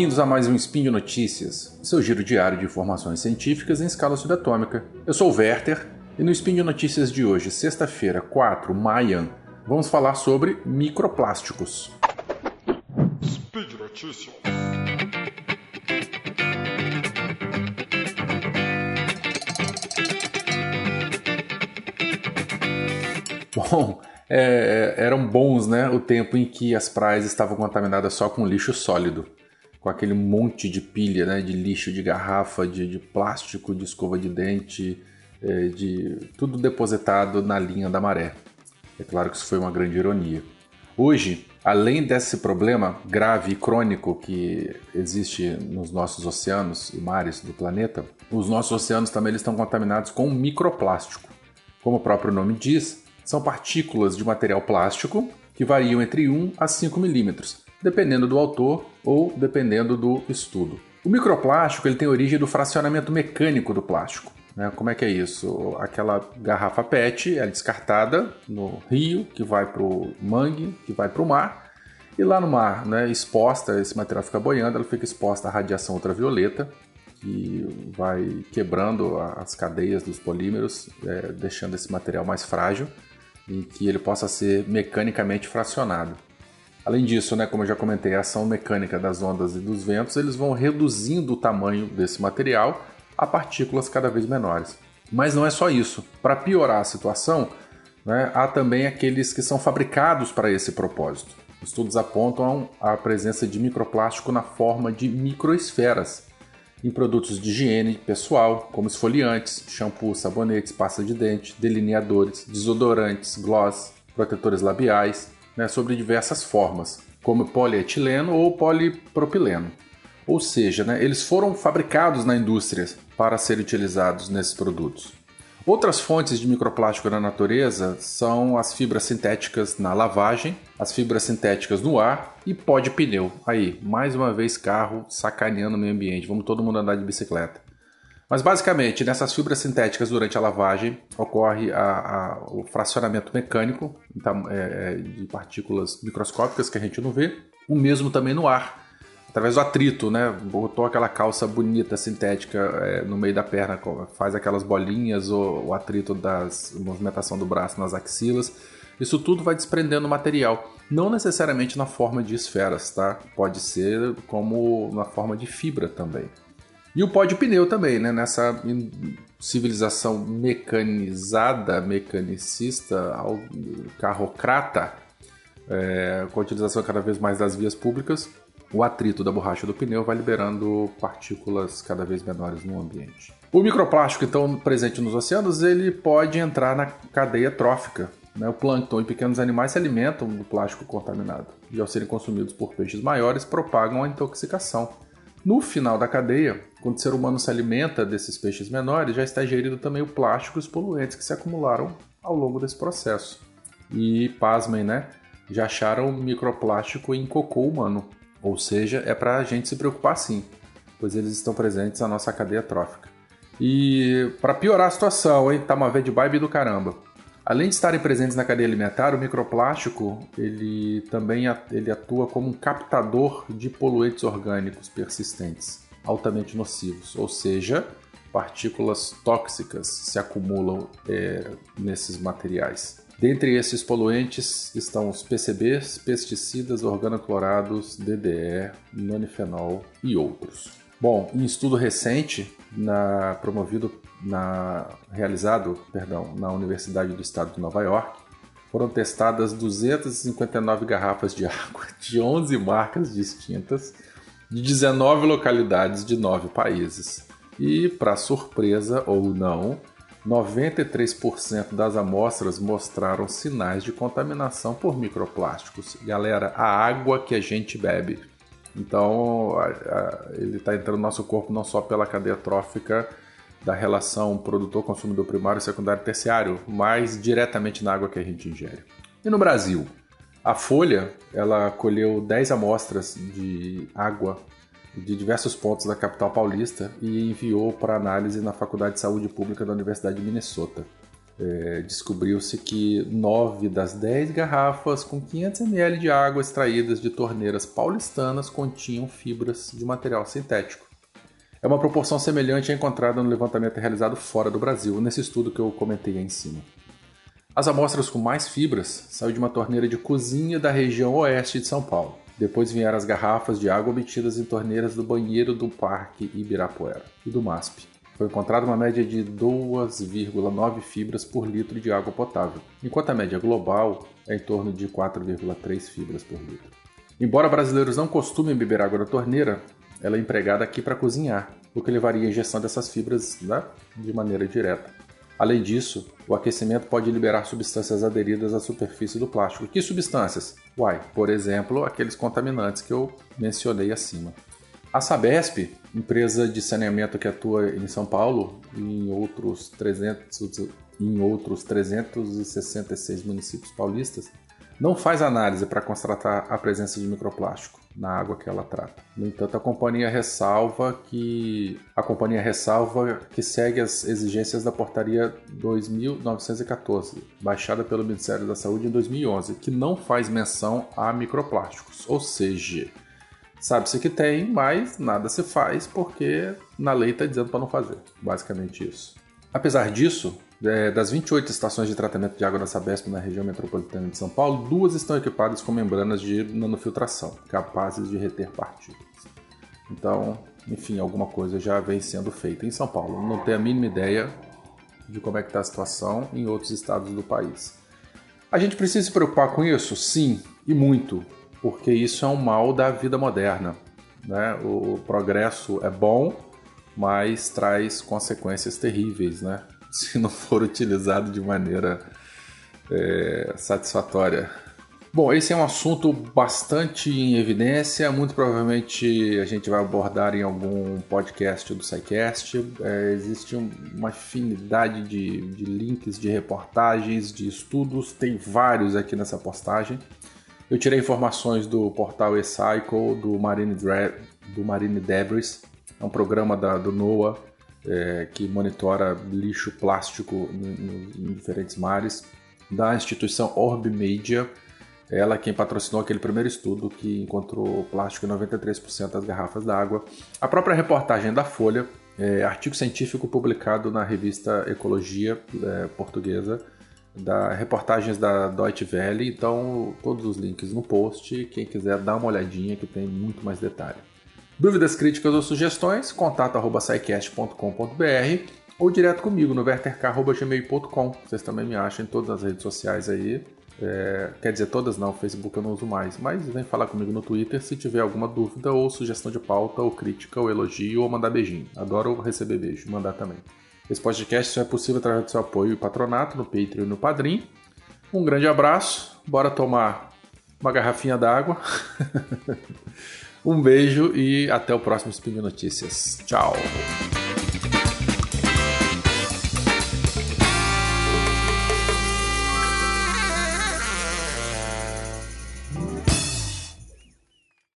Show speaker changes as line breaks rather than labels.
Bem-vindos a mais um Spin de Notícias, seu giro diário de informações científicas em escala subatômica. Eu sou o Werther e no Spin de Notícias de hoje, sexta-feira, 4 maio, vamos falar sobre microplásticos. Speed Notícias. Bom, é, é, eram bons, né? O tempo em que as praias estavam contaminadas só com lixo sólido, com aquele monte de pilha, né? De lixo, de garrafa, de, de plástico, de escova de dente, é, de tudo depositado na linha da maré. É claro que isso foi uma grande ironia. Hoje, além desse problema grave e crônico que existe nos nossos oceanos e mares do planeta, os nossos oceanos também estão contaminados com microplástico. Como o próprio nome diz, são partículas de material plástico que variam entre 1 a 5 milímetros, dependendo do autor ou dependendo do estudo. O microplástico ele tem origem do fracionamento mecânico do plástico. Né? Como é que é isso? Aquela garrafa PET é descartada no rio, que vai para o mangue, que vai para o mar, e lá no mar, né, exposta, esse material fica boiando, ela fica exposta à radiação ultravioleta, que vai quebrando as cadeias dos polímeros, é, deixando esse material mais frágil e que ele possa ser mecanicamente fracionado. Além disso, né, como eu já comentei, a ação mecânica das ondas e dos ventos, eles vão reduzindo o tamanho desse material a partículas cada vez menores. Mas não é só isso. Para piorar a situação, né, há também aqueles que são fabricados para esse propósito. Estudos apontam a presença de microplástico na forma de microesferas, em produtos de higiene pessoal, como esfoliantes, shampoo, sabonetes, pasta de dente, delineadores, desodorantes, gloss, protetores labiais, né, sobre diversas formas, como polietileno ou polipropileno. Ou seja, né, eles foram fabricados na indústria para serem utilizados nesses produtos. Outras fontes de microplástico na natureza são as fibras sintéticas na lavagem, as fibras sintéticas no ar e pó de pneu. Aí, mais uma vez, carro sacaneando o meio ambiente. Vamos todo mundo andar de bicicleta. Mas basicamente, nessas fibras sintéticas durante a lavagem ocorre a, a, o fracionamento mecânico então, é, é, de partículas microscópicas que a gente não vê. O mesmo também no ar através do atrito, né? Botou aquela calça bonita, sintética, é, no meio da perna, faz aquelas bolinhas, o, o atrito da movimentação do braço nas axilas. Isso tudo vai desprendendo material. Não necessariamente na forma de esferas, tá? Pode ser como na forma de fibra também. E o pó de pneu também, né? Nessa civilização mecanizada, mecanicista, carrocrata, é, com a utilização cada vez mais das vias públicas, o atrito da borracha do pneu vai liberando partículas cada vez menores no ambiente. O microplástico, então, presente nos oceanos, ele pode entrar na cadeia trófica. Né? O plâncton e pequenos animais se alimentam do plástico contaminado e, ao serem consumidos por peixes maiores, propagam a intoxicação. No final da cadeia, quando o ser humano se alimenta desses peixes menores, já está ingerido também o plástico e os poluentes que se acumularam ao longo desse processo. E, pasmem, né? Já acharam microplástico em cocô humano. Ou seja, é para a gente se preocupar sim, pois eles estão presentes na nossa cadeia trófica. E para piorar a situação, hein, tá uma vez de vibe do caramba. Além de estarem presentes na cadeia alimentar, o microplástico ele também ele atua como um captador de poluentes orgânicos persistentes, altamente nocivos, ou seja, partículas tóxicas se acumulam é, nesses materiais. Dentre esses poluentes estão os PCBs, pesticidas organoclorados, DDE, nonifenol e outros. Bom, em estudo recente, na, promovido na, realizado perdão, na Universidade do Estado de Nova York, foram testadas 259 garrafas de água de 11 marcas distintas de 19 localidades de 9 países. E, para surpresa ou não, 93% das amostras mostraram sinais de contaminação por microplásticos. Galera, a água que a gente bebe. Então, a, a, ele está entrando no nosso corpo não só pela cadeia trófica da relação produtor-consumidor primário, secundário e terciário, mas diretamente na água que a gente ingere. E no Brasil? A Folha ela colheu 10 amostras de água de diversos pontos da capital paulista e enviou para análise na Faculdade de Saúde Pública da Universidade de Minnesota. É, descobriu-se que 9 das 10 garrafas com 500 ml de água extraídas de torneiras paulistanas continham fibras de material sintético. É uma proporção semelhante à encontrada no levantamento realizado fora do Brasil, nesse estudo que eu comentei aí em cima. As amostras com mais fibras saíram de uma torneira de cozinha da região oeste de São Paulo. Depois vieram as garrafas de água obtidas em torneiras do banheiro do Parque Ibirapuera e do MASP. Foi encontrada uma média de 2,9 fibras por litro de água potável, enquanto a média global é em torno de 4,3 fibras por litro. Embora brasileiros não costumem beber água da torneira, ela é empregada aqui para cozinhar, o que levaria à injeção dessas fibras né, de maneira direta. Além disso, o aquecimento pode liberar substâncias aderidas à superfície do plástico. Que substâncias? Uai, por exemplo, aqueles contaminantes que eu mencionei acima. A Sabesp, empresa de saneamento que atua em São Paulo e em outros, 300, em outros 366 municípios paulistas, não faz análise para constatar a presença de microplástico na água que ela trata. No entanto, a companhia ressalva que a companhia ressalva que segue as exigências da portaria 2914, baixada pelo Ministério da Saúde em 2011, que não faz menção a microplásticos, ou seja, Sabe-se que tem, mas nada se faz porque na lei está dizendo para não fazer. Basicamente isso. Apesar disso, é, das 28 estações de tratamento de água da Sabesp na região metropolitana de São Paulo, duas estão equipadas com membranas de nanofiltração, capazes de reter partículas. Então, enfim, alguma coisa já vem sendo feita em São Paulo. Não tenho a mínima ideia de como é que está a situação em outros estados do país. A gente precisa se preocupar com isso? Sim, e muito porque isso é um mal da vida moderna. Né? O progresso é bom, mas traz consequências terríveis, né? se não for utilizado de maneira é, satisfatória. Bom, esse é um assunto bastante em evidência, muito provavelmente a gente vai abordar em algum podcast do SciCast. É, existe uma infinidade de, de links de reportagens, de estudos, tem vários aqui nessa postagem. Eu tirei informações do portal eCycle, do Marine, do Marine Debris, é um programa da, do NOAA é, que monitora lixo plástico em, em diferentes mares, da instituição Orb Media, ela é quem patrocinou aquele primeiro estudo que encontrou plástico em 93% das garrafas d'água. A própria reportagem da Folha, é, artigo científico publicado na revista Ecologia é, Portuguesa, da reportagens da Deutsche Welle, então todos os links no post, quem quiser dar uma olhadinha que tem muito mais detalhe. Dúvidas, críticas ou sugestões, contato@saicast.com.br ou direto comigo no verterk.gmail.com. Vocês também me acham em todas as redes sociais aí. É, quer dizer, todas não, Facebook eu não uso mais, mas vem falar comigo no Twitter se tiver alguma dúvida ou sugestão de pauta, ou crítica, ou elogio, ou mandar beijinho. Adoro receber beijo, mandar também. Esse podcast só é possível através do seu apoio e patronato no Patreon e no Padrim. Um grande abraço, bora tomar uma garrafinha d'água. um beijo e até o próximo Spin Notícias. Tchau!